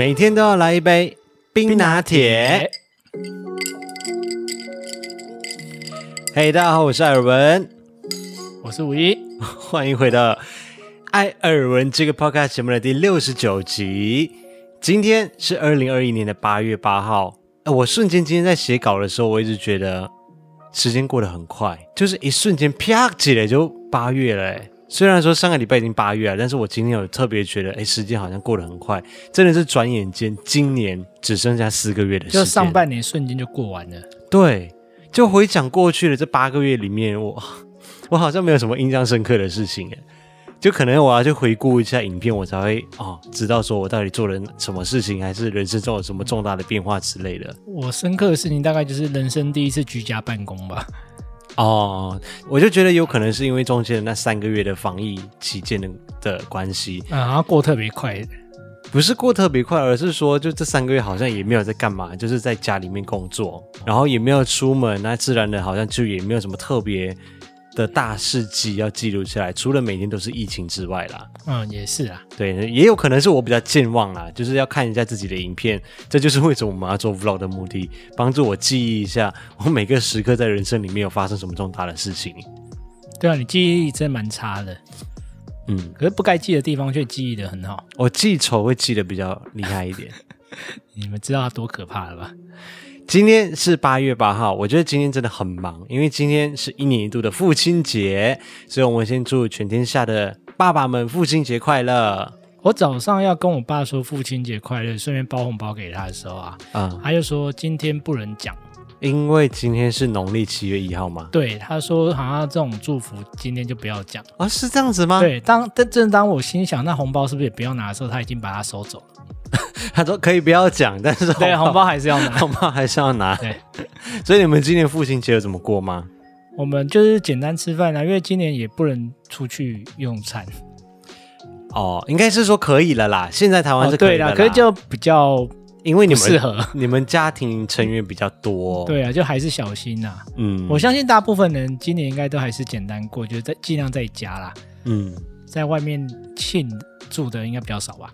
每天都要来一杯冰拿铁。嘿，大家好，我是艾尔文，我是五一，欢迎回到艾尔文这个 podcast 节目的第六十九集。今天是二零二一年的八月八号。我瞬间今天在写稿的时候，我一直觉得时间过得很快，就是一瞬间啪起来就八月了。虽然说上个礼拜已经八月了，但是我今天有特别觉得，哎，时间好像过得很快，真的是转眼间，今年只剩下四个月的时间，就上半年瞬间就过完了。对，就回想过去的这八个月里面，我 我好像没有什么印象深刻的事情，就可能我要去回顾一下影片，我才会哦知道说我到底做了什么事情，还是人生中有什么重大的变化之类的。我深刻的事情大概就是人生第一次居家办公吧。哦，我就觉得有可能是因为中间的那三个月的防疫期间的的关系，啊，然后过特别快，不是过特别快，而是说就这三个月好像也没有在干嘛，就是在家里面工作，然后也没有出门，那自然的好像就也没有什么特别。的大事迹要记录下来，除了每天都是疫情之外啦，嗯，也是啊，对，也有可能是我比较健忘啦，就是要看一下自己的影片，这就是为什么我们要做 vlog 的目的，帮助我记忆一下我每个时刻在人生里面有发生什么重大的事情。对啊，你记忆力真的蛮差的，嗯，可是不该记的地方却记忆的很好。我记仇会记得比较厉害一点，你们知道它多可怕了吧？今天是八月八号，我觉得今天真的很忙，因为今天是一年一度的父亲节，所以我们先祝全天下的爸爸们父亲节快乐。我早上要跟我爸说父亲节快乐，顺便包红包给他的时候啊，嗯，他就说今天不能讲，因为今天是农历七月一号嘛。对，他说好像这种祝福今天就不要讲啊，是这样子吗？对，当但正当我心想那红包是不是也不要拿的时候，他已经把它收走了。他说可以不要讲，但是对，红包还是要拿，红包还是要拿。对，所以你们今年父亲节有怎么过吗？我们就是简单吃饭啊，因为今年也不能出去用餐。哦，应该是说可以了啦。现在台湾是可以的啦，哦，对啦，可是就比较因为你们适合你们家庭成员比较多，对啊，就还是小心呐，啊。嗯，我相信大部分人今年应该都还是简单过，就是在尽量在家啦。嗯，在外面庆祝的应该比较少吧。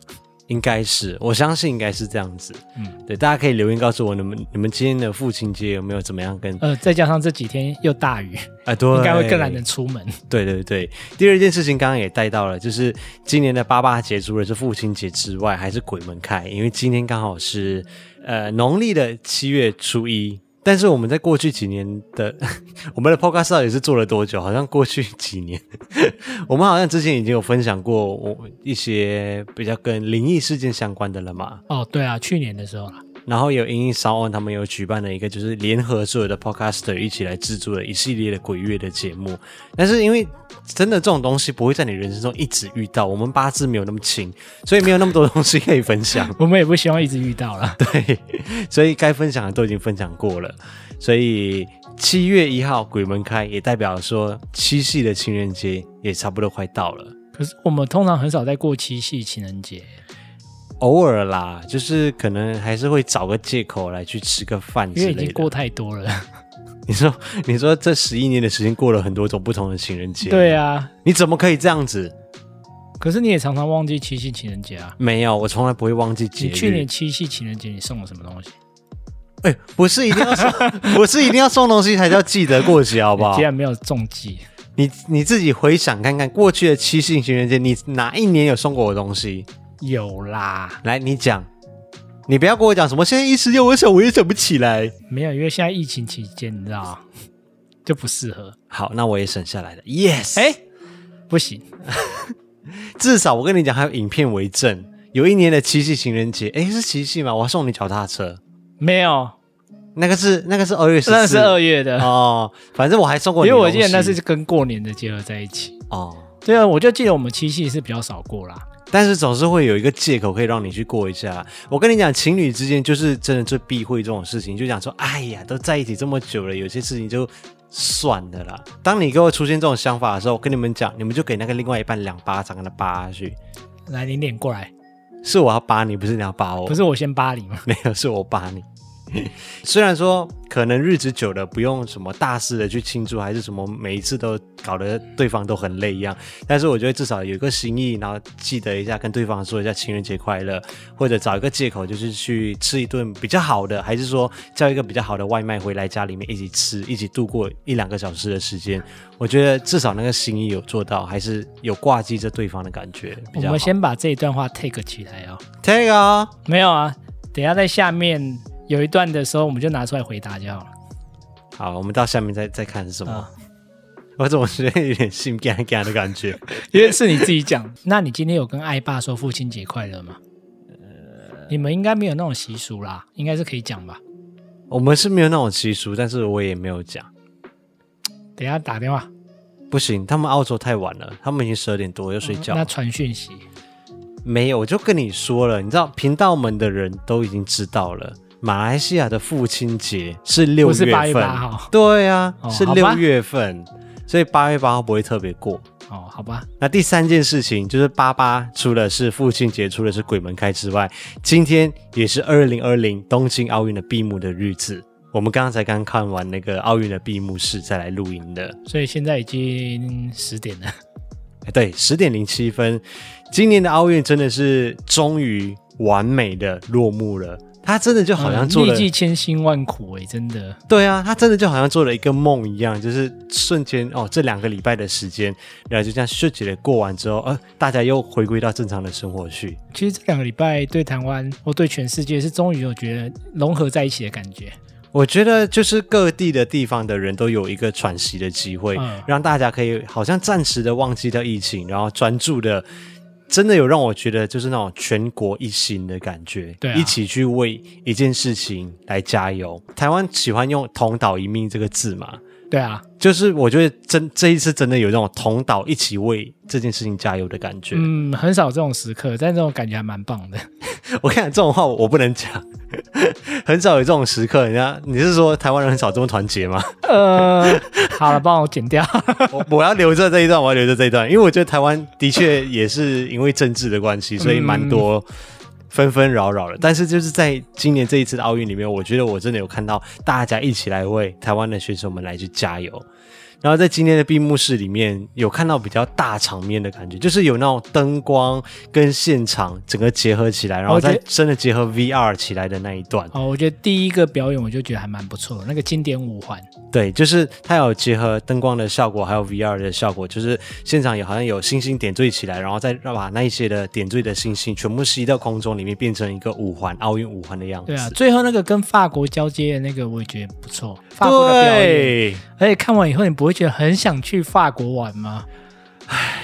应该是，我相信应该是这样子。嗯，对，大家可以留言告诉我，你们你们今天的父亲节有没有怎么样跟？呃，再加上这几天又大雨，啊，对，应该会更懒得出门。对对对，第二件事情刚刚也带到了，就是今年的八八节除了是父亲节之外，还是鬼门开，因为今天刚好是呃农历的七月初一。但是我们在过去几年的 我们的 podcast 到底是做了多久？好像过去几年，我们好像之前已经有分享过我一些比较跟灵异事件相关的了嘛？哦，对啊，去年的时候啦。然后有因应 SoundOn 他们有举办了一个，就是联合所有的 podcaster 一起来制作了一系列的鬼月的节目。但是因为真的这种东西不会在你人生中一直遇到，我们八字没有那么轻，所以没有那么多东西可以分享。我们也不希望一直遇到了。对，所以该分享的都已经分享过了。所以七月一号鬼门开，也代表说七夕的情人节也差不多快到了。可是我们通常很少在过七夕情人节。偶尔啦，就是可能还是会找个借口来去吃个饭之类的。因为已经过太多了。你说，你说这十一年的时间过了很多种不同的情人节。对啊，你怎么可以这样子？可是你也常常忘记七夕情人节啊。没有，我从来不会忘记节日。你去年七夕情人节你送了什么东西？哎、欸，不是一定要送，不是一定要送东西才叫记得过节，好不好？既然没有中计，你你自己回想看看，过去的七夕情人节，你哪一年有送过我东西？有啦，来你讲，你不要跟我讲什么。现在一时间我想我也想不起来。没有，因为现在疫情期间，你知道 就不适合。好，那我也省下来了。Yes，哎，不行，至少我跟你讲，还有影片为证。有一年的七夕情人节，哎，是七夕吗？我要送你脚踏车。没有，那个是那个是二月十四，那是二月的哦。反正我还送过你，因为我记得那是跟过年的结合在一起。哦，对啊，我就记得我们七夕是比较少过啦。但是总是会有一个借口可以让你去过一下。我跟你讲，情侣之间就是真的最避讳这种事情，就讲说，哎呀，都在一起这么久了，有些事情就算了啦。当你给我出现这种想法的时候，我跟你们讲，你们就给那个另外一半两巴掌，给他扒下去。来，你脸过来，是我要扒你，不是你要扒我。不是我先扒你吗？没有，是我扒你。虽然说可能日子久了，不用什么大事的去庆祝，还是什么每一次都搞得对方都很累一样。但是我觉得至少有一个心意，然后记得一下跟对方说一下情人节快乐，或者找一个借口就是去吃一顿比较好的，还是说叫一个比较好的外卖回来家里面一起吃，一起度过一两个小时的时间。我觉得至少那个心意有做到，还是有挂记着对方的感觉。我们先把这一段话 take 起来哦，take 啊，没有啊，等一下在下面。有一段的时候，我们就拿出来回答就好了。好，我们到下面再再看是什么。哦、我怎么觉得有点心干干的感觉？因为是你自己讲。那你今天有跟爱爸说父亲节快乐吗？呃，你们应该没有那种习俗啦，应该是可以讲吧？我们是没有那种习俗，但是我也没有讲。等一下打电话。不行，他们澳洲太晚了，他们已经十二点多要睡觉。嗯、那传讯息。没有，我就跟你说了，你知道频道们的人都已经知道了。马来西亚的父亲节是六月份。对啊，哦、是六月份，所以八月八号不会特别过。哦，好吧。那第三件事情就是八八，除了是父亲节，除了是鬼门开之外，今天也是二零二零东京奥运的闭幕的日子。我们刚刚才刚看完那个奥运的闭幕式，再来录音的。所以现在已经十点了。对，十点零七分。今年的奥运真的是终于完美的落幕了。他真的就好像做了，历尽千辛万苦哎、欸，真的。对啊，他真的就好像做了一个梦一样，就是瞬间哦，这两个礼拜的时间，然后就这样顺利的过完之后，呃，大家又回归到正常的生活去。其实这两个礼拜对台湾，或对全世界是终于有觉得融合在一起的感觉。我觉得就是各地的地方的人都有一个喘息的机会，嗯、让大家可以好像暂时的忘记掉疫情，然后专注的。真的有让我觉得就是那种全国一心的感觉，对、啊，一起去为一件事情来加油。台湾喜欢用“同岛一命”这个字嘛？对啊，就是我觉得真这一次真的有这种同岛一起为这件事情加油的感觉。嗯，很少这种时刻，但这种感觉还蛮棒的。我看这种话我不能讲，很少有这种时刻。人家你是说台湾人很少这么团结吗？呃，好了，帮我剪掉。我我要留着这一段，我要留着这一段，因为我觉得台湾的确也是因为政治的关系，所以蛮多。纷纷扰扰的，但是就是在今年这一次的奥运里面，我觉得我真的有看到大家一起来为台湾的选手们来去加油。然后在今天的闭幕式里面，有看到比较大场面的感觉，就是有那种灯光跟现场整个结合起来，然后再真的结合 VR 起来的那一段。哦，我觉得第一个表演我就觉得还蛮不错，那个经典五环。对，就是它有结合灯光的效果，还有 VR 的效果，就是现场也好像有星星点缀起来，然后再把那一些的点缀的星星全部吸到空中里面，变成一个五环奥运五环的样子。对啊，最后那个跟法国交接的那个，我也觉得不错。法国的表演，对而且看完以后，你不会就很想去法国玩吗？唉，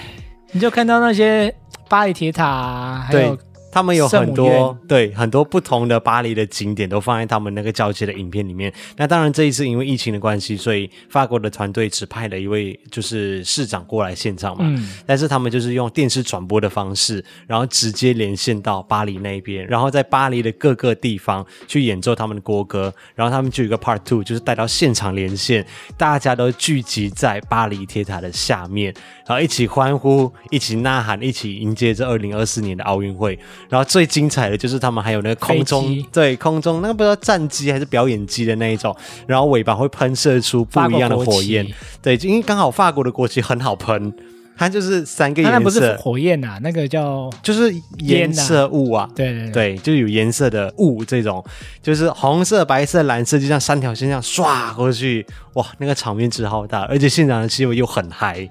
你就看到那些巴黎铁塔，还有。他们有很多对很多不同的巴黎的景点都放在他们那个交接的影片里面。那当然这一次因为疫情的关系，所以法国的团队只派了一位就是市长过来现场嘛。嗯。但是他们就是用电视转播的方式，然后直接连线到巴黎那边，然后在巴黎的各个地方去演奏他们的国歌。然后他们就有一个 part two，就是带到现场连线，大家都聚集在巴黎铁塔的下面，然后一起欢呼，一起呐喊，一起迎接这二零二四年的奥运会。然后最精彩的就是他们还有那个空中，对空中那个不知道战机还是表演机的那一种，然后尾巴会喷射出不一样的火焰。对，因为刚好法国的国旗很好喷，它就是三个颜色。那不是火焰啊，那个叫就是颜色雾啊。对对对，对，就有颜色的雾这种，就是红色、白色、蓝色，就像三条线这样刷过去，哇，那个场面之浩大，而且现场的气氛又很嗨。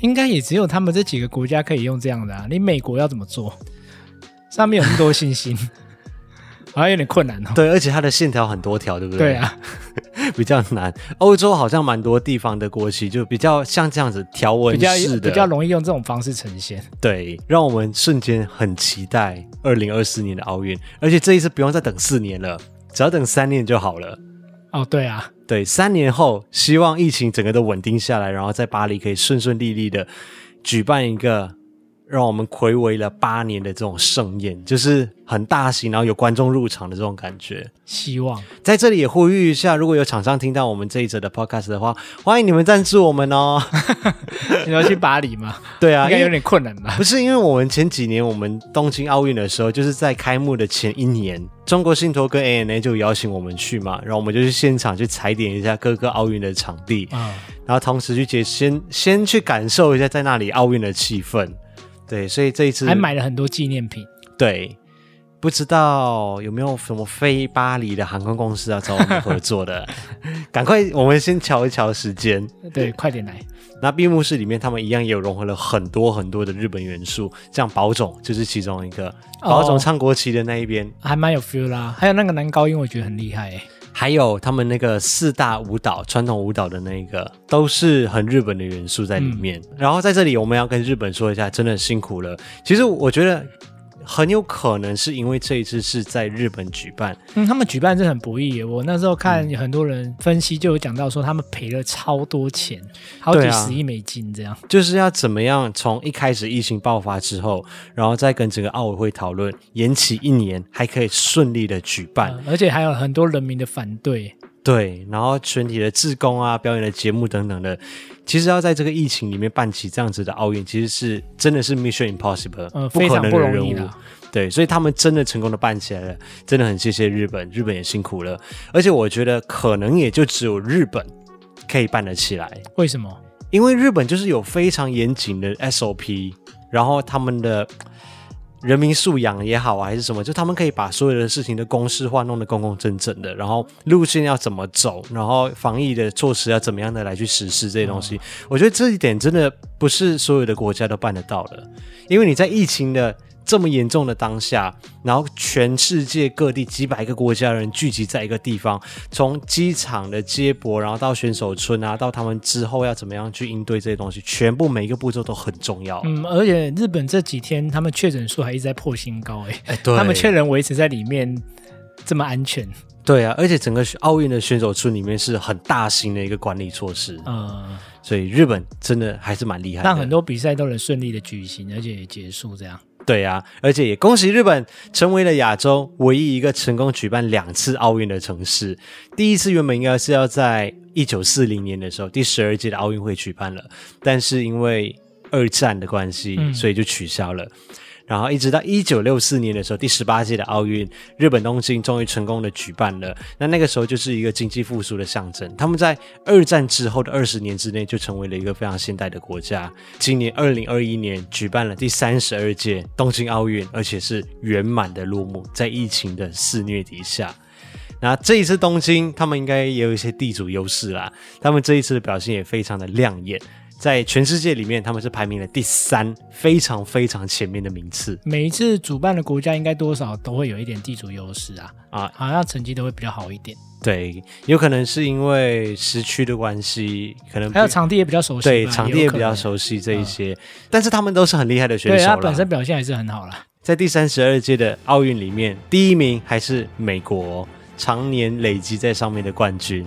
应该也只有他们这几个国家可以用这样的啊，你美国要怎么做？上面有那么多星星，好像有点困难哦。对，而且它的线条很多条，对不对？对啊，比较难。欧洲好像蛮多地方的国旗就比较像这样子条纹式的，比较比较容易用这种方式呈现。对，让我们瞬间很期待二零二四年的奥运，而且这一次不用再等四年了，只要等三年就好了。哦，对啊，对，三年后希望疫情整个都稳定下来，然后在巴黎可以顺顺利利的举办一个。让我们睽违了八年的这种盛宴，就是很大型，然后有观众入场的这种感觉。希望在这里也呼吁一下，如果有厂商听到我们这一则的 podcast 的话，欢迎你们赞助我们哦。你要去巴黎吗？对啊，应该有点困难吧？不是，因为我们前几年我们东京奥运的时候，就是在开幕的前一年，中国信托跟 ANA 就邀请我们去嘛，然后我们就去现场去踩点一下各个奥运的场地，嗯，然后同时去接先先去感受一下在那里奥运的气氛。对，所以这一次还买了很多纪念品。对，不知道有没有什么非巴黎的航空公司要找我们合作的？赶快，我们先瞧一瞧时间。对，快点来。那闭幕式里面，他们一样也有融合了很多很多的日本元素，像宝冢就是其中一个。宝冢唱国旗的那一边，哦，还蛮有 feel 啦。还有那个男高音，我觉得很厉害诶。还有他们那个四大舞蹈，传统舞蹈的那个，都是很日本的元素在里面。嗯。然后在这里，我们要跟日本说一下，真的辛苦了。其实我觉得。很有可能是因为这一次是在日本举办，嗯，他们举办是很不易。我那时候看很多人分析，就有讲到说他们赔了超多钱，好几十亿美金这样。啊，就是要怎么样从一开始疫情爆发之后，然后再跟整个奥委会讨论延期一年，还可以顺利的举办，嗯，而且还有很多人民的反对。对，然后全体的志工啊，表演的节目等等的，其实要在这个疫情里面办起这样子的奥运，其实是真的是 Mission Impossible，呃，不可能的任务。的对，所以他们真的成功的办起来了，真的很谢谢日本，日本也辛苦了。而且我觉得可能也就只有日本可以办得起来。为什么？因为日本就是有非常严谨的 SOP，然后他们的。人民素养也好啊，还是什么，就他们可以把所有的事情的公式化，弄得公公正正的，然后路线要怎么走，然后防疫的措施要怎么样的来去实施这些东西。嗯。我觉得这一点真的不是所有的国家都办得到的，因为你在疫情的。这么严重的当下，然后全世界各地几百个国家的人聚集在一个地方，从机场的接驳，然后到选手村啊，到他们之后要怎么样去应对这些东西，全部每一个步骤都很重要。嗯，而且日本这几天他们确诊数还一直在破新高，哎，哎，对，他们确认维持在里面这么安全。对啊，而且整个奥运的选手村里面是很大型的一个管理措施，嗯，所以日本真的还是蛮厉害的，让很多比赛都能顺利的举行，而且也结束这样。对啊，而且也恭喜日本成为了亚洲唯一一个成功举办两次奥运的城市。第一次原本应该是要在一九四零年的时候，第十二届的奥运会举办了，但是因为二战的关系，所以就取消了。嗯然后一直到一九六四年的时候，第十八届的奥运，日本东京终于成功的举办了。那那个时候就是一个经济复苏的象征。他们在二战之后的二十年之内，就成为了一个非常现代的国家。今年二零二一年举办了第三十二届东京奥运，而且是圆满的落幕，在疫情的肆虐底下。那这一次东京，他们应该也有一些地主优势啦。他们这一次的表现也非常的亮眼。在全世界里面，他们是排名了第三，非常非常前面的名次。每一次主办的国家应该多少都会有一点地主优势啊，啊，好像成绩都会比较好一点。对，有可能是因为时区的关系，可能还有场地也比较熟悉。对，场地也比较熟悉这一些，但是他们都是很厉害的选手。对，他本身表现还是很好啦。在第三十二届的奥运里面，第一名还是美国，常年累积在上面的冠军。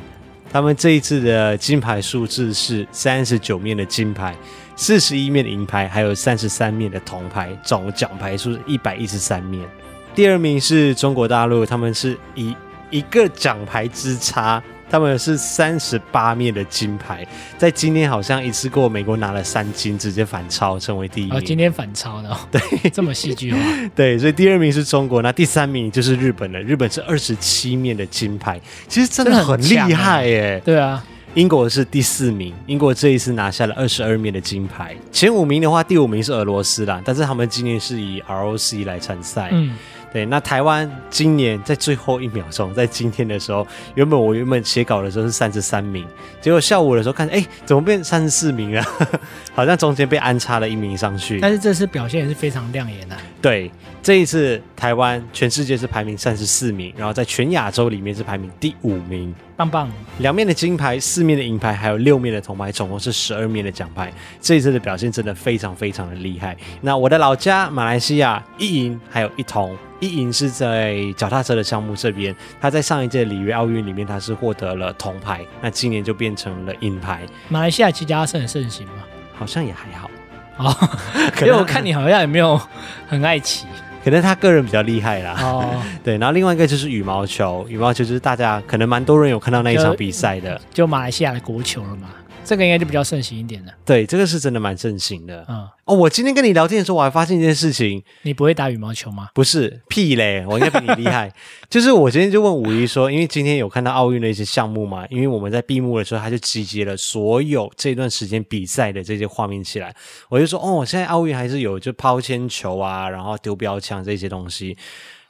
他们这一次的金牌数字是三十九面的金牌，四十一面的银牌，还有三十三面的铜牌，总奖牌数是一百一十三面。第二名是中国大陆，他们是以一个奖牌之差。他们是三十八面的金牌，在今天好像一次过美国拿了三金，直接反超成为第一名。哦，今天反超的，对，这么戏剧化。对，所以第二名是中国，那第三名就是日本了。日本是二十七面的金牌，其实真的很厉害耶。对啊，英国是第四名，英国这一次拿下了二十二面的金牌。前五名的话，第五名是俄罗斯啦，但是他们今年是以 ROC 来参赛。嗯。对，那台湾今年在最后一秒钟，在今天的时候，原本我原本写稿的时候是三十三名，结果下午的时候看，哎，怎么变三十四名了？好像中间被安插了一名上去。但是这次表现也是非常亮眼的。对，这一次台湾全世界是排名三十四名，然后在全亚洲里面是排名第五名。棒棒，两面的金牌，四面的银牌，还有六面的铜牌，总共是十二面的奖牌。这一次的表现真的非常非常的厉害。那我的老家马来西亚一银还有一铜，一银是在脚踏车的项目这边，他在上一届里约奥运里面他是获得了铜牌，那今年就变成了银牌。马来西亚骑脚踏车很盛行吗？好像也还好。哦，因为我看你好像也没有很爱骑，可能他个人比较厉害啦。哦，对，然后另外一个就是羽毛球，羽毛球就是大家可能蛮多人有看到那一场比赛的，就，就马来西亚的国球了嘛。这个应该就比较盛行一点了。对，这个是真的蛮盛行的。嗯，哦，我今天跟你聊天的时候，我还发现一件事情。你不会打羽毛球吗？不是，屁嘞！我应该比你厉害。就是我今天就问五一说，因为今天有看到奥运的一些项目嘛，因为我们在闭幕的时候，他就集结了所有这段时间比赛的这些画面起来。我就说，哦，现在奥运还是有就抛铅球啊，然后丢标枪这些东西。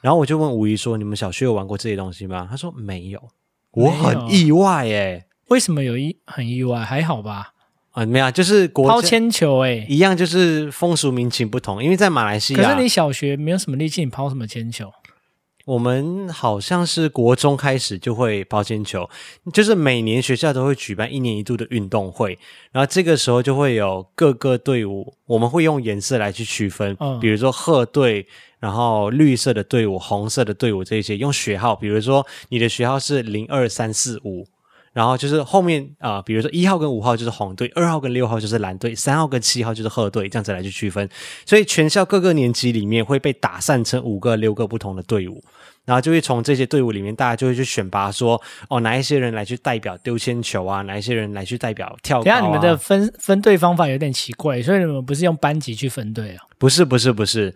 然后我就问五一说，你们小学有玩过这些东西吗？他说没有。我很意外耶。为什么有意很意外？还好吧？啊，没有，就是国抛铅球哎、欸，一样，就是风俗民情不同。因为在马来西亚，可是你小学没有什么力气，你抛什么铅球？我们好像是国中开始就会抛铅球，就是每年学校都会举办一年一度的运动会，然后这个时候就会有各个队伍，我们会用颜色来去区分，嗯、比如说褐队，然后绿色的队伍、红色的队伍这些，用学号，比如说你的学号是零二三四五。然后就是后面啊、呃，比如说一号跟五号就是红队，二号跟六号就是蓝队，三号跟七号就是褐队，这样子来去区分。所以全校各个年级里面会被打散成五个、六个不同的队伍，然后就会从这些队伍里面，大家就会去选拔说，哦，哪一些人来去代表丢铅球啊，哪一些人来去代表跳高啊。等下你们的分分队方法有点奇怪，所以你们不是用班级去分队啊？不是，不是，不是。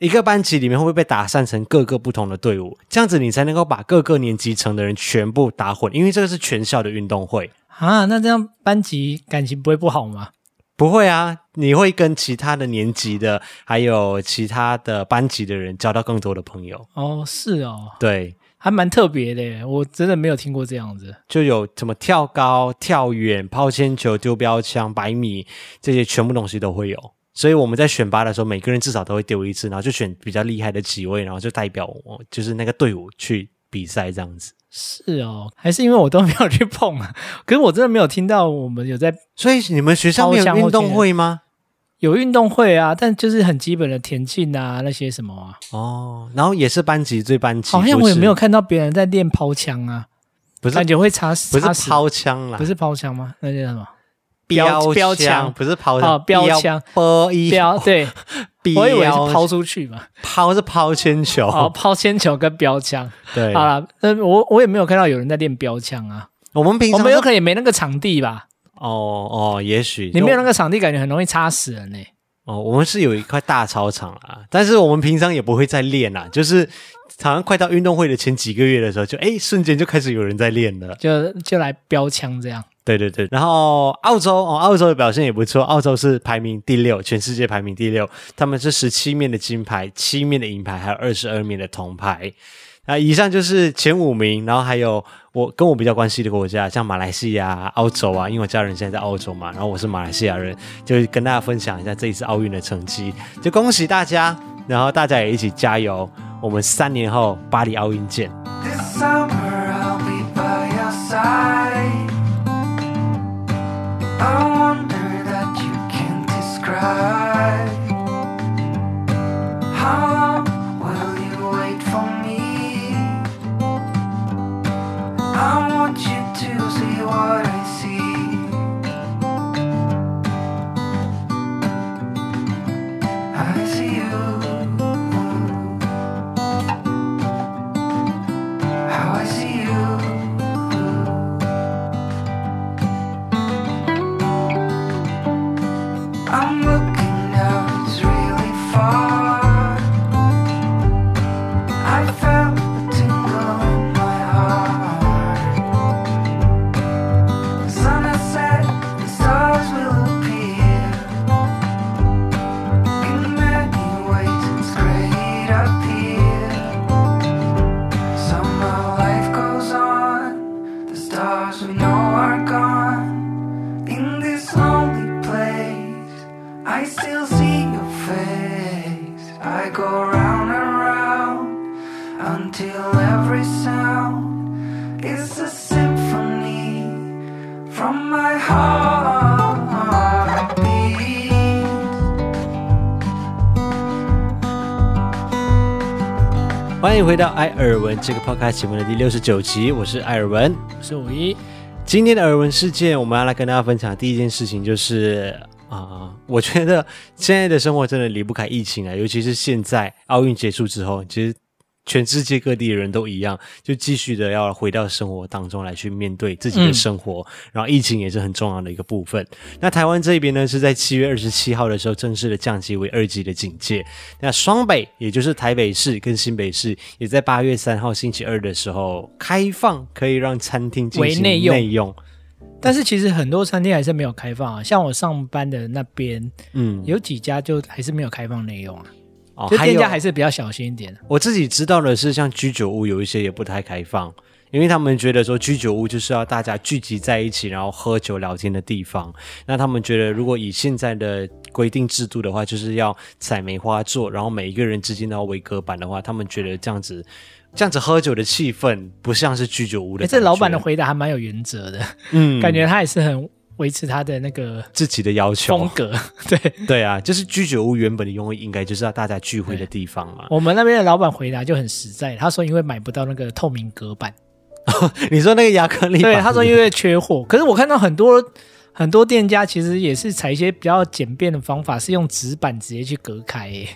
一个班级里面会不会被打散成各个不同的队伍？这样子你才能够把各个年级层的人全部打混，因为这个是全校的运动会啊。那这样班级感情不会不好吗？不会啊，你会跟其他的年级的，还有其他的班级的人交到更多的朋友。哦，是哦，对，还蛮特别的，我真的没有听过这样子。就有什么跳高、跳远、抛铅球、丢标枪、百米这些全部东西都会有。所以我们在选拔的时候，每个人至少都会丢一次，然后就选比较厉害的几位，然后就代表我就是那个队伍去比赛这样子。是哦，还是因为我都没有去碰啊？可是我真的没有听到我们有在，所以你们学校没有运动会吗？有运动会啊，但就是很基本的田径啊那些什么啊。哦，然后也是班级对班级，好像我也没有看到别人在练抛枪啊，不是感觉会差，不是抛枪啦，不是抛枪吗？那叫什么？标标枪不是抛啊，标枪抛一标对，我以为是抛出去嘛，抛是抛铅球，哦，抛铅球跟标枪，对，好了，那，我我也没有看到有人在练标枪啊，我们平常我们有可能也没那个场地吧，哦哦，也许你没有那个场地，感觉很容易插死人呢。哦，我们是有一块大操场啊，但是我们平常也不会再练啊，就是好像快到运动会的前几个月的时候，就哎瞬间就开始有人在练了，就就来标枪这样。对对对，然后澳洲哦，澳洲的表现也不错，澳洲是排名第六，全世界排名第六，他们是十七面的金牌，七面的银牌，还有二十二面的铜牌。那以上就是前五名，然后还有我跟我比较关系的国家，像马来西亚、澳洲啊，因为我家人现在在澳洲嘛，然后我是马来西亚人，就跟大家分享一下这一次奥运的成绩，就恭喜大家，然后大家也一起加油，我们三年后巴黎奥运见。欢迎回到艾尔文这个 podcast 节目的第六十九集，我是艾尔文，我是五一。今天的耳闻事件，我们要来跟大家分享的第一件事情就是啊，我觉得现在的生活真的离不开疫情啊，尤其是现在奥运结束之后，其实全世界各地的人都一样，就继续的要回到生活当中来去面对自己的生活。嗯、然后疫情也是很重要的一个部分。那台湾这边呢，是在七月二十七号的时候正式的降级为二级的警戒。那双北，也就是台北市跟新北市，也在八月三号星期二的时候开放，可以让餐厅进行内用。但是其实很多餐厅还是没有开放啊，像我上班的那边，嗯，有几家就还是没有开放内用啊。哦，就店家还是比较小心一点。我自己知道的是，像居酒屋有一些也不太开放，因为他们觉得说居酒屋就是要大家聚集在一起，然后喝酒聊天的地方。那他们觉得，如果以现在的规定制度的话，就是要采梅花座，然后每一个人之间都要围隔板的话，他们觉得这样子。这样子喝酒的气氛不像是居酒屋的。这老板的回答还蛮有原则的，嗯，感觉他也是很维持他的那个自己的要求风格。对对啊，就是居酒屋原本的用意应该就是要大家聚会的地方嘛。我们那边的老板回答就很实在，他说因为买不到那个透明隔板。你说那个亚克力？对，他说因为缺货。可是我看到很多很多店家其实也是采一些比较简便的方法，是用纸板直接去隔开耶。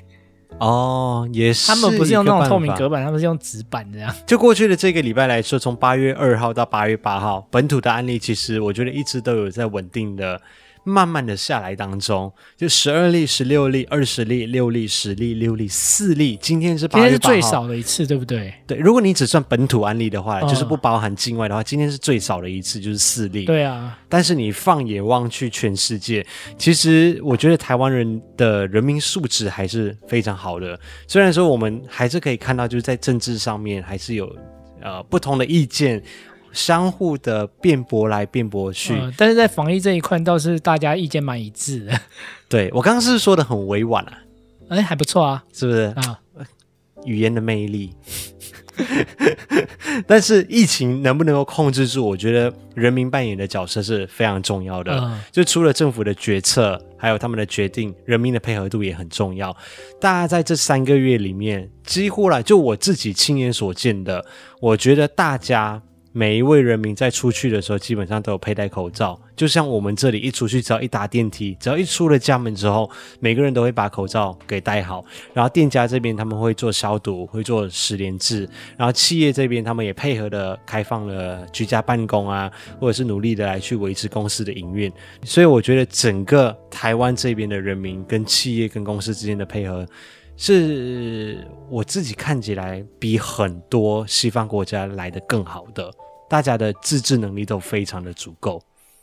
哦，也是。他们不是用那种透明隔板，他们是用纸板这样。就过去的这个礼拜来说，从八月二号到八月八号，本土的案例其实我觉得一直都有在稳定的。慢慢的下来当中，就十二例、十六例、二十例、六例、十例、六例、四例。今天是今天是最少的一次，对不对？对，如果你只算本土案例的话，嗯、就是不包含境外的话，今天是最少的一次，就是四例。对啊。但是你放眼望去，全世界，其实我觉得台湾人的人民素质还是非常好的。虽然说我们还是可以看到，就是在政治上面还是有呃不同的意见。相互的辩驳来辩驳去，嗯，但是在防疫这一块倒是大家意见蛮一致的。对，我刚刚是说的很委婉啊，哎，还不错啊，是不是啊？语言的魅力。但是疫情能不能够控制住？我觉得人民扮演的角色是非常重要的。嗯，就除了政府的决策，还有他们的决定，人民的配合度也很重要。大家在这三个月里面，几乎来就我自己亲眼所见的，我觉得大家。每一位人民在出去的时候，基本上都有佩戴口罩。就像我们这里一出去，只要一搭电梯，只要一出了家门之后，每个人都会把口罩给戴好。然后店家这边他们会做消毒，会做十连制。然后企业这边他们也配合的开放了居家办公啊，或者是努力的来去维持公司的营运。所以我觉得整个台湾这边的人民跟企业跟公司之间的配合，是我自己看起来比很多西方国家来的更好的。大家的自制能力都非常的足够，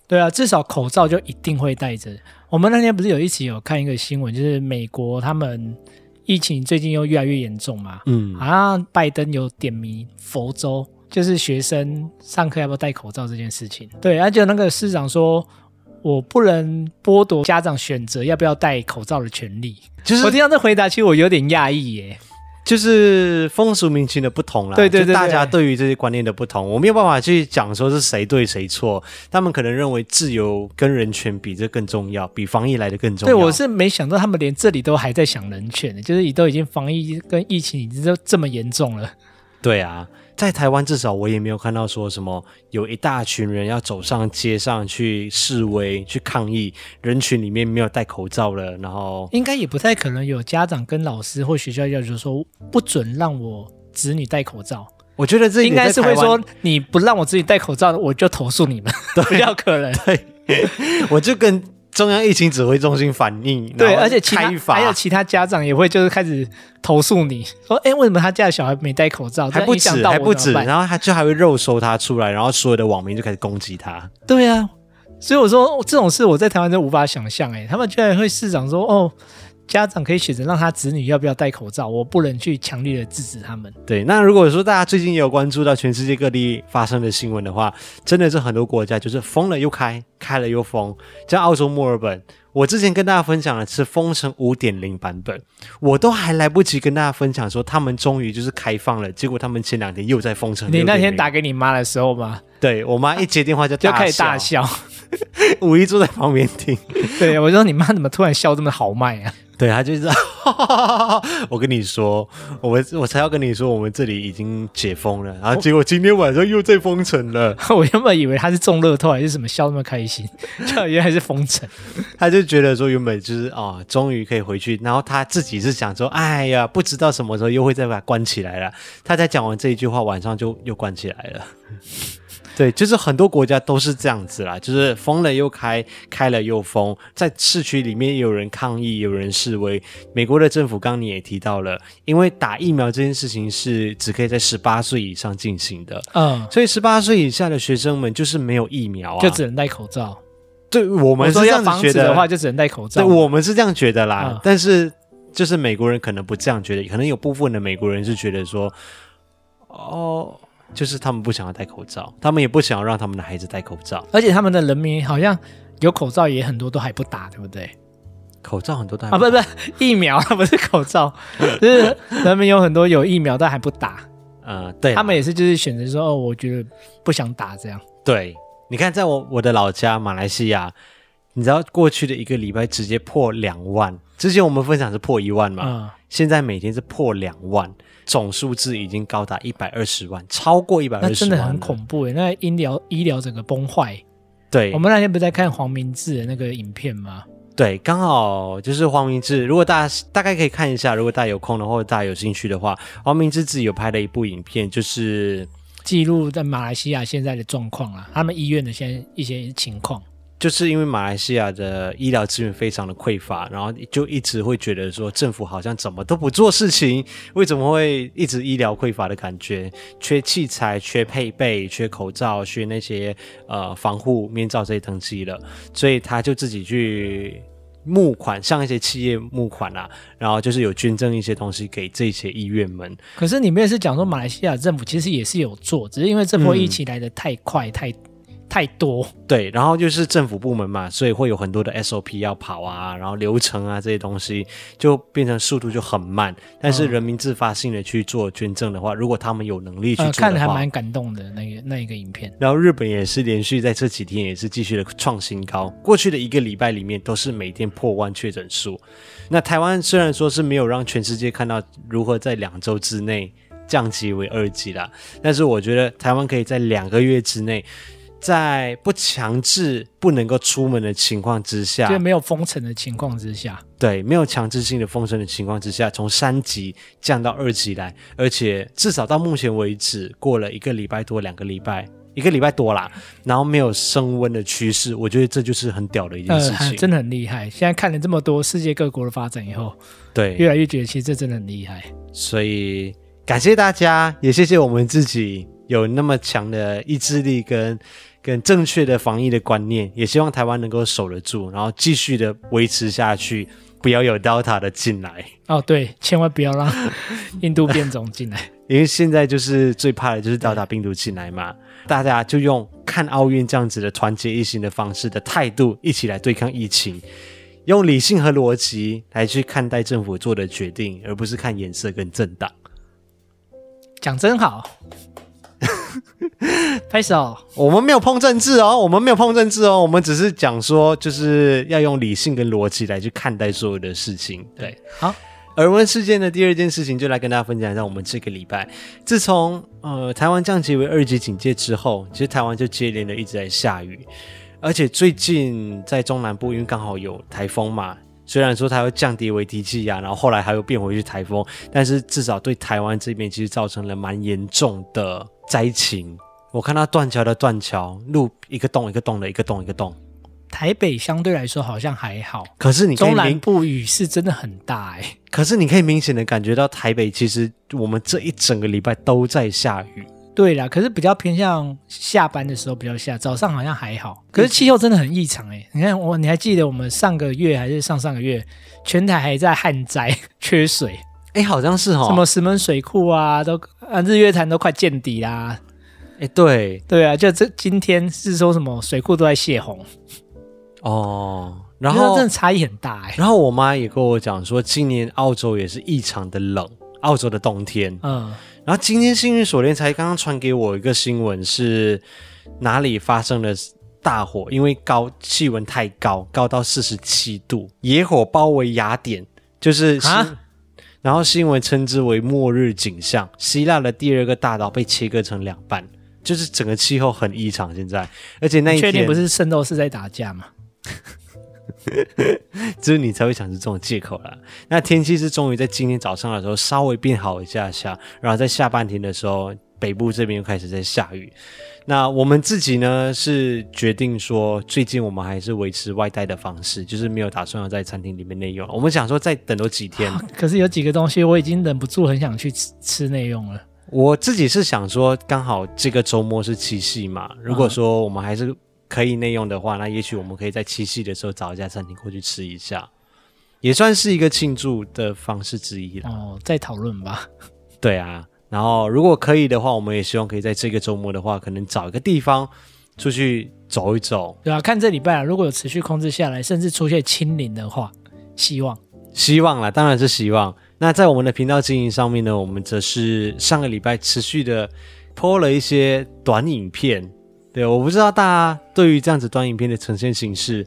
对啊，至少口罩就一定会戴着。我们那天不是有一起有看一个新闻，就是美国他们疫情最近又越来越严重嘛，嗯，好像拜登有点名佛州，就是学生上课要不要戴口罩这件事情。对，而且那个市长说，我不能剥夺家长选择要不要戴口罩的权利。就是我听到这回答，其实我有点讶异耶。就是风俗民情的不同啦，对对对，对，大家对于这些观念的不同，我没有办法去讲说是谁对谁错。他们可能认为自由跟人权比这更重要，比防疫来的更重要。对，我是没想到他们连这里都还在想人权，就是都已经防疫跟疫情已经都这么严重了。对啊。在台湾，至少我也没有看到说什么有一大群人要走上街上去示威、去抗议，人群里面没有戴口罩了，然后应该也不太可能有家长跟老师或学校要求说不准让我子女戴口罩。我觉得这应该是会说你不让我自己戴口罩，我就投诉你们，都比较可能。对，我就跟。中央疫情指挥中心反应，对，而且其他还有其他家长也会就是开始投诉你说，哎，为什么他家的小孩没戴口罩？还不止，还不止，然后他就还会肉搜他出来，然后所有的网民就开始攻击他。对啊，所以我说这种事我在台湾真无法想象，哎，他们居然会市长说，哦。家长可以选择让他子女要不要戴口罩，我不能去强烈的制止他们。对，那如果说大家最近也有关注到全世界各地发生的新闻的话，真的是很多国家就是封了又开，开了又封。像澳洲墨尔本，我之前跟大家分享的是封城五点零版本，我都还来不及跟大家分享说他们终于就是开放了，结果他们前两天又在封城。你那天打给你妈的时候吗？对，我妈一接电话就 就开始大笑，五一坐在旁边听。对，我说你妈怎么突然笑这么豪迈啊？对，他就是 我跟你说，我们我才要跟你说，我们这里已经解封了，然后结果今天晚上又在封城了。我原本以为他是中乐透还是什么，笑那么开心，就原来是封城。他就觉得说原本就是哦，终于可以回去，然后他自己是想说，哎呀，不知道什么时候又会再把它关起来了。他才讲完这一句话，晚上就又关起来了。对，就是很多国家都是这样子啦，就是封了又开，开了又封，在市区里面也有人抗议，有人示威。美国的政府刚刚你也提到了，因为打疫苗这件事情是只可以在十八岁以上进行的，嗯，所以十八岁以下的学生们就是没有疫苗啊，就只能戴口罩。对，我们是这样子觉得的话，就只能戴口罩。对，我们是这样觉得啦，嗯，但是就是美国人可能不这样觉得，可能有部分的美国人是觉得说，哦。就是他们不想要戴口罩，他们也不想要让他们的孩子戴口罩，而且他们的人民好像有口罩也很多都还不打，对不对？口罩很多都还不打啊，不不，疫苗 不是口罩，就是人民有很多有疫苗但还不打。呃，对，他们也是就是选择说，哦，我觉得不想打这样。对，你看，在我我的老家马来西亚，你知道过去的一个礼拜直接破两万，之前我们分享是破一万嘛，嗯，现在每天是破两万。总数字已经高达一百二十万，超过一百二十万，那真的很恐怖诶。那医疗医疗整个崩坏。对，我们那天不是在看黄明志的那个影片吗？对，刚好就是黄明志。如果大家大概可以看一下，如果大家有空的或者大家有兴趣的话，黄明志自己有拍了一部影片，就是记录在马来西亚现在的状况啊，他们医院的现在一些情况。就是因为马来西亚的医疗资源非常的匮乏，然后就一直会觉得说政府好像怎么都不做事情，为什么会一直医疗匮乏的感觉？缺器材、缺配备、缺口罩、缺那些呃防护面罩这些东西了，所以他就自己去募款，向一些企业募款啊，然后就是有捐赠一些东西给这些医院们。可是你们也是讲说马来西亚政府其实也是有做，只是因为这波疫情来得太快、太。太多对，然后就是政府部门嘛，所以会有很多的 SOP 要跑啊，然后流程啊这些东西就变成速度就很慢。但是人民自发性的去做捐赠的话，如果他们有能力去做的话，呃、看的还蛮感动的那个那一个影片。然后日本也是连续在这几天也是继续的创新高，过去的一个礼拜里面都是每天破万确诊数。那台湾虽然说是没有让全世界看到如何在两周之内降级为二级啦，但是我觉得台湾可以在两个月之内。在不强制不能够出门的情况之下，就没有封城的情况之下，对，没有强制性的封城的情况之下，从三级降到二级来，而且至少到目前为止，过了一个礼拜多，两个礼拜，一个礼拜多啦，然后没有升温的趋势，我觉得这就是很屌的一件事情，呃、真的很厉害。现在看了这么多世界各国的发展以后，对，越来越觉得其实这真的很厉害。所以感谢大家，也谢谢我们自己有那么强的意志力跟。跟正确的防疫的观念，也希望台湾能够守得住，然后继续的维持下去，不要有 Delta 的进来。哦，对，千万不要让印度变种进来，因为现在就是最怕的就是 Delta 病毒进来嘛。大家就用看奥运这样子的团结一心的方式的态度，一起来对抗疫情，用理性和逻辑来去看待政府做的决定，而不是看颜色跟政党。讲真好。拍手！我们没有碰政治哦，我们没有碰政治哦，我们只是讲说，就是要用理性跟逻辑来去看待所有的事情。对，好。耳闻事件的第二件事情，就来跟大家分享一下。我们这个礼拜，自从呃台湾降级为二级警戒之后，其实台湾就接连的一直在下雨，而且最近在中南部，因为刚好有台风嘛。虽然说它会降低为低气压，然后后来还会变回去台风，但是至少对台湾这边其实造成了蛮严重的灾情。我看到断桥的断桥，路一个洞一个洞的，一个洞一个洞。台北相对来说好像还好，可是你中南部雨是真的很大哎、欸。可是你可以明显的感觉到台北其实我们这一整个礼拜都在下雨。对啦，可是比较偏向下班的时候比较下，早上好像还好。可是气候真的很异常哎、欸！你看我，你还记得我们上个月还是上上个月，全台还在旱灾 缺水，哎，好像是哦。什么石门水库啊，都啊日月潭都快见底啦。哎，对对啊，就这今天是说什么水库都在泄洪哦，然后真的差异很大哎、欸。然后我妈也跟我讲说，今年澳洲也是异常的冷，澳洲的冬天，嗯。然后今天幸运锁链才刚刚传给我一个新闻，是哪里发生了大火？因为高气温太高，高到四十七度，野火包围雅典，就是啊，然后新闻称之为末日景象，希腊的第二个大岛被切割成两半，就是整个气候很异常。现在，而且那一天确定不是圣斗士在打架吗？只 有你才会想出这种借口了。那天气是终于在今天早上的时候稍微变好一下下，然后在下半天的时候，北部这边又开始在下雨。那我们自己呢是决定说，最近我们还是维持外带的方式，就是没有打算要在餐厅里面内用。我们想说再等多几天。可是有几个东西我已经忍不住很想去吃吃内用了。我自己是想说，刚好这个周末是七夕嘛，如果说我们还是。可以内用的话，那也许我们可以在七夕的时候找一家餐厅过去吃一下，也算是一个庆祝的方式之一了。哦，再讨论吧。对啊，然后如果可以的话，我们也希望可以在这个周末的话，可能找一个地方出去走一走。对啊，看这礼拜啊，如果有持续控制下来，甚至出现清零的话，希望，希望啦，当然是希望。那在我们的频道经营上面呢，我们则是上个礼拜持续的 po 了一些短影片。对，我不知道大家对于这样子短影片的呈现形式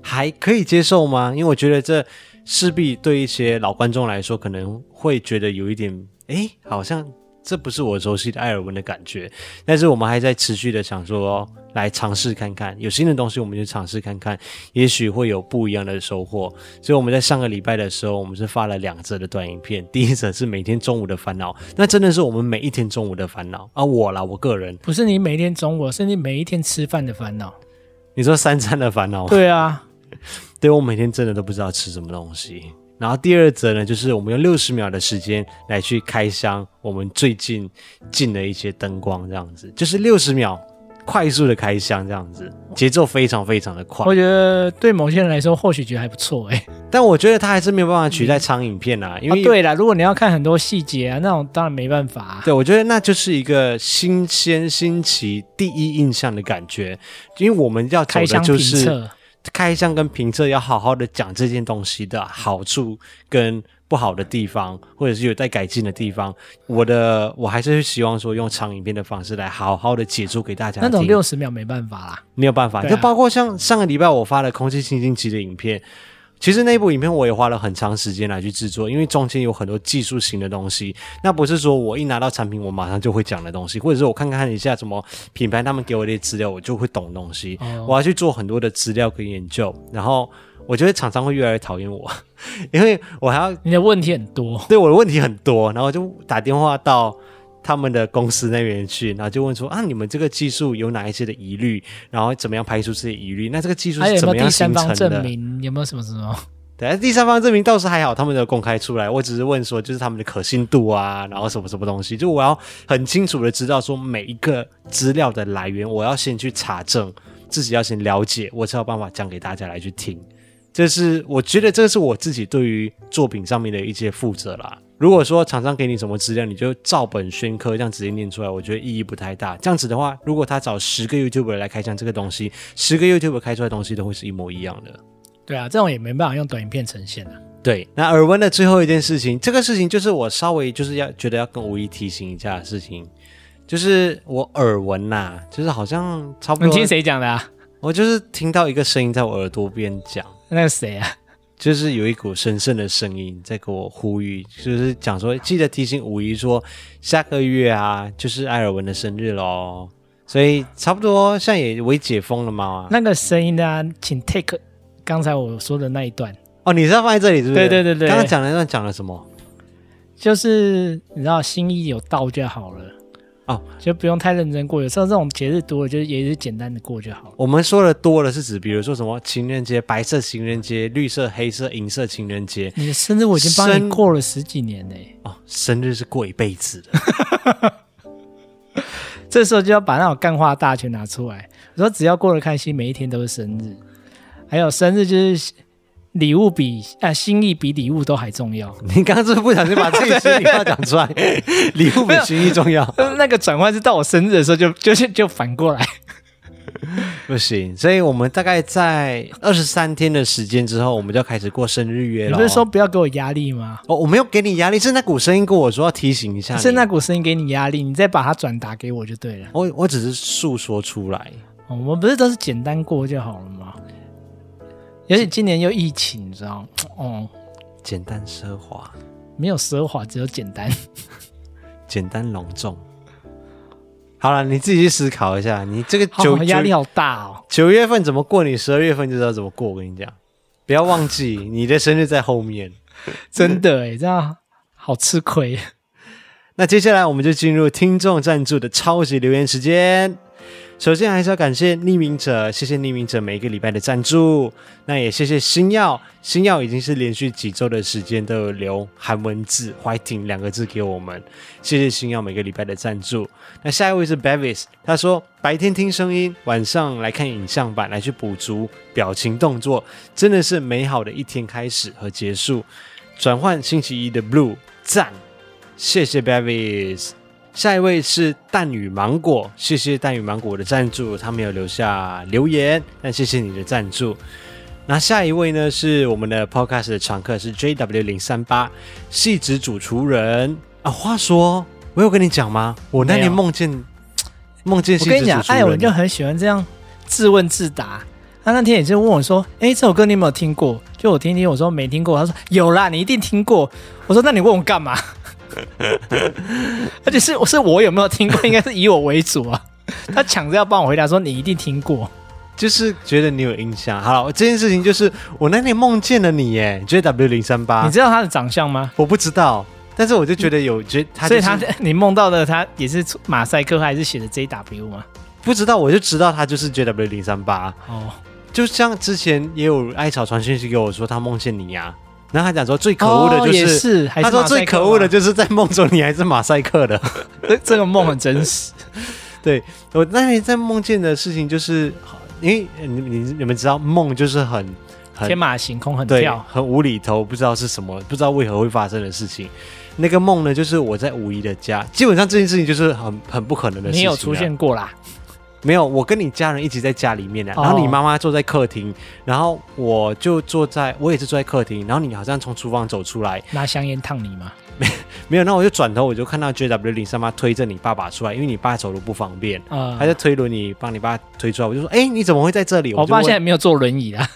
还可以接受吗？因为我觉得这势必对一些老观众来说可能会觉得有一点，诶，好像。这不是我熟悉的艾尔文的感觉，但是我们还在持续的想说，来尝试看看，有新的东西我们就尝试看看，也许会有不一样的收获。所以我们在上个礼拜的时候，我们是发了两则的短影片，第一则是每天中午的烦恼，那真的是我们每一天中午的烦恼啊，我啦，我个人不是你每天中午，是你每一天吃饭的烦恼。你说三餐的烦恼？对啊，对，我每天真的都不知道吃什么东西。然后第二则呢，就是我们用六十秒的时间来去开箱我们最近进的一些灯光，这样子，就是六十秒快速的开箱，这样子，节奏非常非常的快。我觉得对某些人来说，或许觉得还不错哎，但我觉得它还是没有办法取代长影片啊，因为、啊、对啦，如果你要看很多细节啊，那种当然没办法、啊。对，我觉得那就是一个新鲜新奇第一印象的感觉，因为我们要走的就是。开箱跟评测要好好的讲这件东西的好处跟不好的地方，或者是有待改进的地方。我的我还是希望说用长影片的方式来好好的解说给大家。那种六十秒没办法啦，没有办法。就包括像上个礼拜我发的空气清新机的影片。其实那部影片我也花了很长时间来去制作，因为中间有很多技术型的东西，那不是说我一拿到产品我马上就会讲的东西，或者是我看看一下什么品牌他们给我的资料，我就会懂东西。哦、我要去做很多的资料跟研究，然后我觉得厂商会越来越讨厌我，因为我还要，你的问题很多，对，我的问题很多，然后就打电话到。他们的公司那边去，然后就问说啊，你们这个技术有哪一些的疑虑，然后怎么样排除这些疑虑？那这个技术是怎么样形成的？有没有第三方证明？有没有什么什么？对，第三方证明倒是还好，他们有公开出来。我只是问说，就是他们的可信度啊，然后什么什么东西，就我要很清楚的知道说每一个资料的来源，我要先去查证，自己要先了解，我才有办法讲给大家来去听。这是我觉得这是我自己对于作品上面的一些负责啦。如果说厂商给你什么资料，你就照本宣科这样直接念出来，我觉得意义不太大。这样子的话，如果他找十个 YouTuber 来开箱这个东西，十个 YouTuber 开出来的东西都会是一模一样的。对啊，这种也没办法用短影片呈现啊。对，那耳闻的最后一件事情，这个事情就是我稍微就是要觉得要跟吴一提醒一下的事情，就是我耳闻呐，就是好像差不多。你听谁讲的啊？我就是听到一个声音在我耳朵边讲。那是谁啊？就是有一股神圣的声音在给我呼吁，就是讲说记得提醒五一说下个月啊，就是艾尔文的生日喽，所以差不多现在也微解封了嘛。那个声音呢，请 take 刚才我说的那一段哦，你是要放在这里是不是？对对对对，刚刚讲的那段讲了什么？就是你知道心意有到就好了。哦，就不用太认真过，有时候这种节日多了，就是也是简单的过就好。我们说的多了是指，比如说什么情人节，白色情人节、绿色、黑色、银色情人节。你的生日我已经帮你过了十几年嘞。哦，生日是过一辈子的。这时候就要把那种干话大全拿出来。我说只要过得开心，每一天都是生日。还有生日就是。礼物比啊，心意比礼物都还重要。你刚刚是不是不小心把自己心里话讲出来？礼物比心意重要。那个转换是到我生日的时候就，就就就反过来。不行，所以我们大概在二十三天的时间之后，我们就要开始过生日月了。你不是说不要给我压力吗？哦，我没有给你压力，是那股声音跟我说要提醒一下。是那股声音给你压力，你再把它转达给我就对了。我我只是诉说出来。哦，我们不是都是简单过就好了吗？尤其今年又疫情，你知道吗？哦，简单奢华，没有奢华，只有简单，简单隆重。好了，你自己去思考一下，你这个九压力好大哦。九月份怎么过，你十二月份就知道怎么过。我跟你讲，不要忘记 你的生日在后面。真的哎，这样好吃亏。那接下来我们就进入听众赞助的超级留言时间。首先还是要感谢匿名者，谢谢匿名者每一个礼拜的赞助。那也谢谢星耀，星耀已经是连续几周的时间都有留韩文字 “fighting” 两个字给我们，谢谢星耀每个礼拜的赞助。那下一位是 Bevis，他说白天听声音，晚上来看影像版来去补足表情动作，真的是美好的一天开始和结束。转换星期一的 Blue，赞，谢谢 Bevis。下一位是蛋与芒果，谢谢蛋与芒果的赞助，他没有留下留言，但谢谢你的赞助。那下一位呢是我们的 Podcast 的常客，是 JW 零三八，戏子主厨人啊。话说，我有跟你讲吗？我那天梦见梦见戏子主厨人。我跟你讲，艾文就很喜欢这样自问自答。他那天也是问我说：“哎，这首歌你有没有听过？”就我听听，我说没听过。他说：“有啦，你一定听过。”我说：“那你问我干嘛？” 而且是我是我有没有听过，应该是以我为主啊。他抢着要帮我回答，说你一定听过，就是觉得你有印象。好了，这件事情就是我那天梦见了你耶，JW 零三八，你知道他的长相吗？我不知道，但是我就觉得有觉他、就是，所以他 你梦到的他也是马赛克还是写的 JW 吗？不知道，我就知道他就是 JW 零三八哦。就像之前也有艾草传讯息给我说他梦见你呀、啊。然后他讲说最可恶的就是，哦、是是他说最可恶的就是在梦中你还是马赛克的，这 这个梦很真实。对，我那天在梦见的事情就是，因为你你你们知道梦就是很很天马行空，很对跳，很无厘头，不知道是什么，不知道为何会发生的事情。那个梦呢，就是我在五一的家，基本上这件事情就是很很不可能的事情。你有出现过啦？没有，我跟你家人一起在家里面的，然后你妈妈坐在客厅，然后我就坐在，我也是坐在客厅，然后你好像从厨房走出来，拿香烟烫你吗？没没有，那我就转头，我就看到 JW 零三八推着你爸爸出来，因为你爸走路不方便，他在推轮椅帮你爸推出来，我就说，哎，你怎么会在这里？我爸现在没有坐轮椅啊，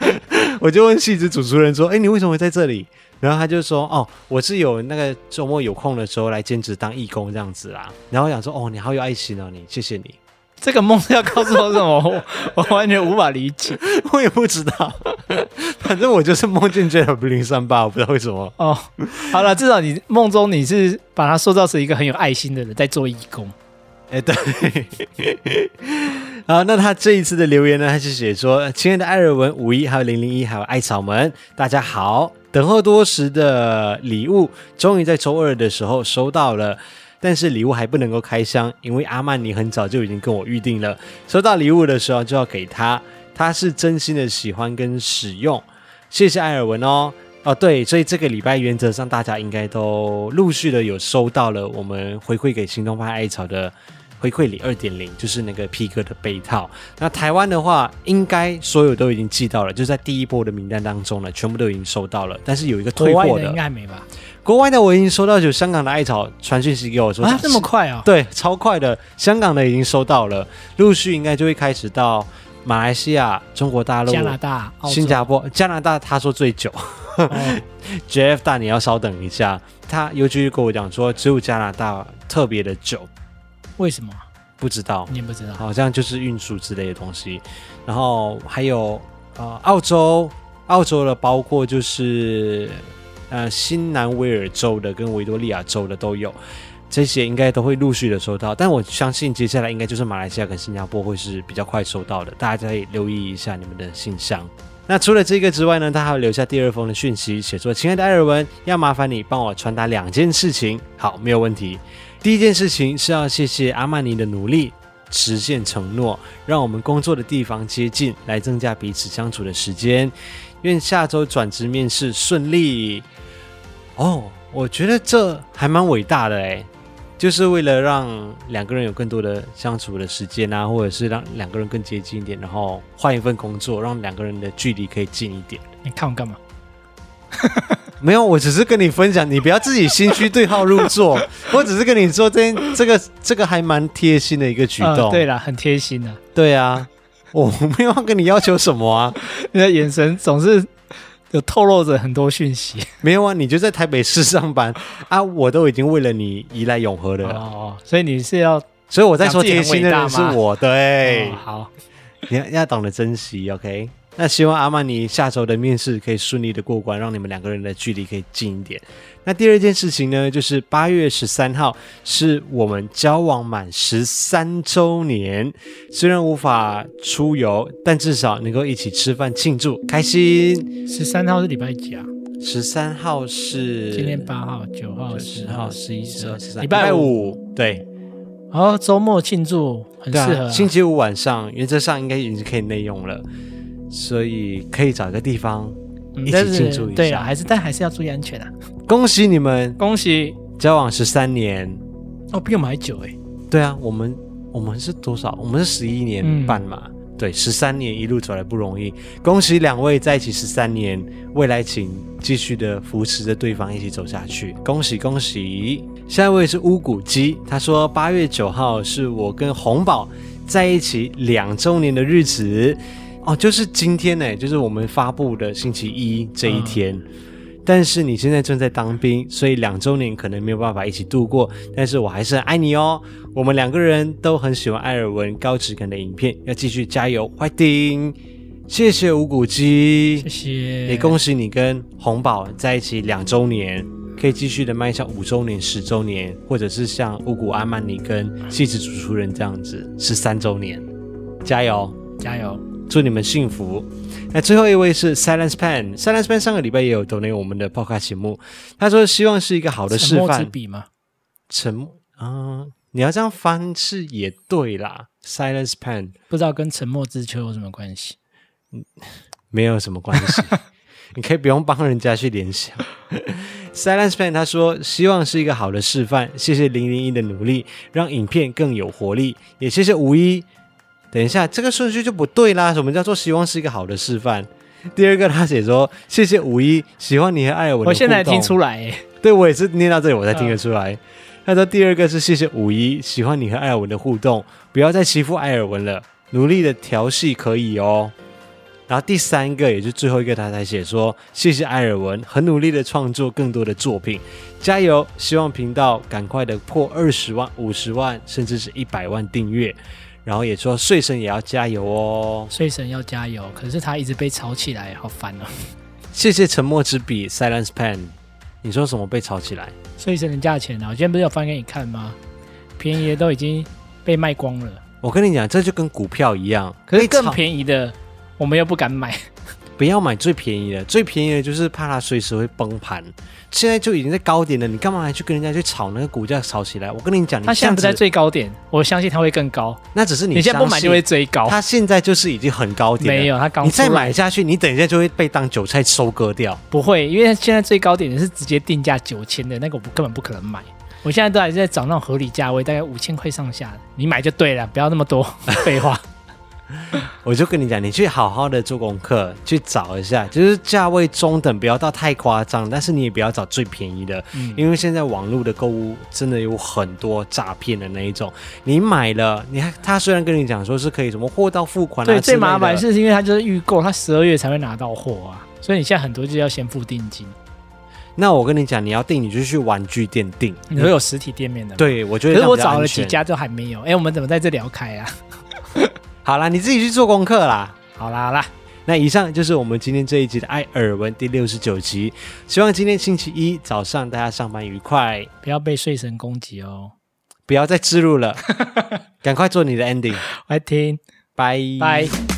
我就问戏子主持人说，哎，你为什么会在这里？然后他就说，哦，我是有那个周末有空的时候来兼职当义工这样子啦。然后我想说，哦，你好有爱心哦，你谢谢你。这个梦是要告诉我什么？我我完全无法理解，我也不知道。反正我就是梦见 JW 零三八，我不知道为什么。哦，好了，至少你梦中你是把它塑造成一个很有爱心的人，在做义工。哎，对。好，那他这一次的留言呢，他是写说：“亲爱的艾尔文、五一还有零零一还有艾草们，大家好！等候多时的礼物，终于在周二的时候收到了。”但是礼物还不能够开箱，因为阿曼尼很早就已经跟我预定了。收到礼物的时候就要给他，他是真心的喜欢跟使用。谢谢艾尔文哦哦，对，所以这个礼拜原则上大家应该都陆续的有收到了我们回馈给行动派艾草的回馈礼二点零，就是那个皮革的被套。那台湾的话，应该所有都已经寄到了，就在第一波的名单当中了，全部都已经收到了。但是有一个退货的，的应该没吧？国外的我已经收到，就香港的艾草传讯息给我说，啊，这么快啊？对，超快的，香港的已经收到了，陆续应该就会开始到马来西亚、中国大陆、加拿大、新加坡、加拿大。他说最久，哦、JF 大你要稍等一下，他邮局跟我讲说，只有加拿大特别的久，为什么？不知道，你不知道，好像就是运输之类的东西。然后还有呃，澳洲，澳洲的包括就是。呃，新南威尔州的跟维多利亚州的都有，这些应该都会陆续的收到。但我相信接下来应该就是马来西亚跟新加坡会是比较快收到的，大家可以留意一下你们的信箱。那除了这个之外呢，他还会留下第二封的讯息，写作：“亲爱的艾尔文，要麻烦你帮我传达两件事情。”好，没有问题。第一件事情是要谢谢阿曼尼的努力，实现承诺，让我们工作的地方接近，来增加彼此相处的时间。愿下周转职面试顺利。哦，我觉得这还蛮伟大的诶，就是为了让两个人有更多的相处的时间啊，或者是让两个人更接近一点，然后换一份工作，让两个人的距离可以近一点。你看我干嘛？没有，我只是跟你分享，你不要自己心虚对号入座。我只是跟你说，这这个这个还蛮贴心的一个举动。呃、对啦，很贴心的。对啊，我没有跟你要求什么啊，你的眼神总是。有透露着很多讯息。没有啊，你就在台北市上班 啊，我都已经为了你移来永和了。哦，所以你是要，所以我在说贴心的人是我，对。哦、好，你要要懂得珍惜，OK。那希望阿曼尼下周的面试可以顺利的过关，让你们两个人的距离可以近一点。那第二件事情呢，就是八月十三号是我们交往满十三周年，虽然无法出游，但至少能够一起吃饭庆祝，开心。十三号是礼拜几啊？十三号是今天八号、九号、十号、十一、十二、十三，礼拜五。对，哦，周末庆祝很适合、啊啊。星期五晚上，原则上应该已经可以内用了。所以可以找一个地方一起庆祝一下，对啊，还是但还是要注意安全啊！恭喜你们，恭喜交往十三年哦，比我们还久哎！对啊，我们我们是多少？我们是十一年半嘛，嗯、对，十三年一路走来不容易。恭喜两位在一起十三年，未来请继续的扶持着对方一起走下去。恭喜恭喜！下一位是乌骨鸡，他说八月九号是我跟红宝在一起两周年的日子。哦，就是今天呢，就是我们发布的星期一这一天。嗯、但是你现在正在当兵，所以两周年可能没有办法一起度过。但是我还是很爱你哦。我们两个人都很喜欢艾尔文高质感的影片，要继续加油，fighting！谢谢无骨鸡，谢谢，也恭喜你跟红宝在一起两周年，可以继续的迈向五周年、十周年，或者是像乌古阿曼尼跟戏子主厨人这样子十三周年，加油，加油！祝你们幸福。那最后一位是 Silence Pen，Silence Pen 上个礼拜也有 donate 我们的 podcast 节目。他说希望是一个好的示范。沉默之笔吗？沉默啊、呃，你要这样翻是也对啦。Silence Pen 不知道跟沉默之秋有什么关系？嗯，没有什么关系。你可以不用帮人家去联想。Silence Pen 他说希望是一个好的示范。谢谢零零一的努力，让影片更有活力。也谢谢五一。等一下，这个顺序就不对啦。什么叫做希望是一个好的示范？第二个，他写说谢谢五一，喜欢你和艾尔文。我现在听出来，哎，对我也是念到这里我才听得出来。呃、他说第二个是谢谢五一，喜欢你和艾尔文的互动，不要再欺负艾尔文了，努力的调戏可以哦。然后第三个，也就是最后一个，他才写说谢谢艾尔文，很努力的创作更多的作品，加油！希望频道赶快的破二十万、五十万，甚至是一百万订阅。然后也说睡神也要加油哦，睡神要加油，可是他一直被炒起来，好烦哦。谢谢沉默之笔 Silence Pen，你说什么被炒起来？睡神的价钱呢？我今天不是有翻给你看吗？便宜的都已经被卖光了。我跟你讲，这就跟股票一样，可是更便宜的我们又不敢买。不要买最便宜的，最便宜的就是怕它随时会崩盘。现在就已经在高点了，你干嘛还去跟人家去炒那个股价炒起来？我跟你讲，它现在不在最高点，我相信它会更高。那只是你，你现在不买就会追高。它现在就是已经很高点了，没有它刚。你再买下去，你等一下就会被当韭菜收割掉。不会，因为现在最高点的是直接定价九千的那个，我根本不可能买。我现在都还是在找那种合理价位，大概五千块上下，你买就对了，不要那么多 废话。我就跟你讲，你去好好的做功课，去找一下，就是价位中等，不要到太夸张，但是你也不要找最便宜的，嗯、因为现在网络的购物真的有很多诈骗的那一种。你买了，你看他虽然跟你讲说是可以什么货到付款、啊，对，最麻烦是因为他就是预购，他十二月才会拿到货啊，所以你现在很多就要先付定金。那我跟你讲，你要订，你就去玩具店订，你会有实体店面的。对，我觉得。可是我找了几家都还没有。哎，我们怎么在这聊开啊？好啦，你自己去做功课啦。好啦好啦，那以上就是我们今天这一集的艾尔文第六十九集。希望今天星期一早上大家上班愉快，不要被睡神攻击哦。不要再植入了，赶快做你的 ending。来听，拜拜。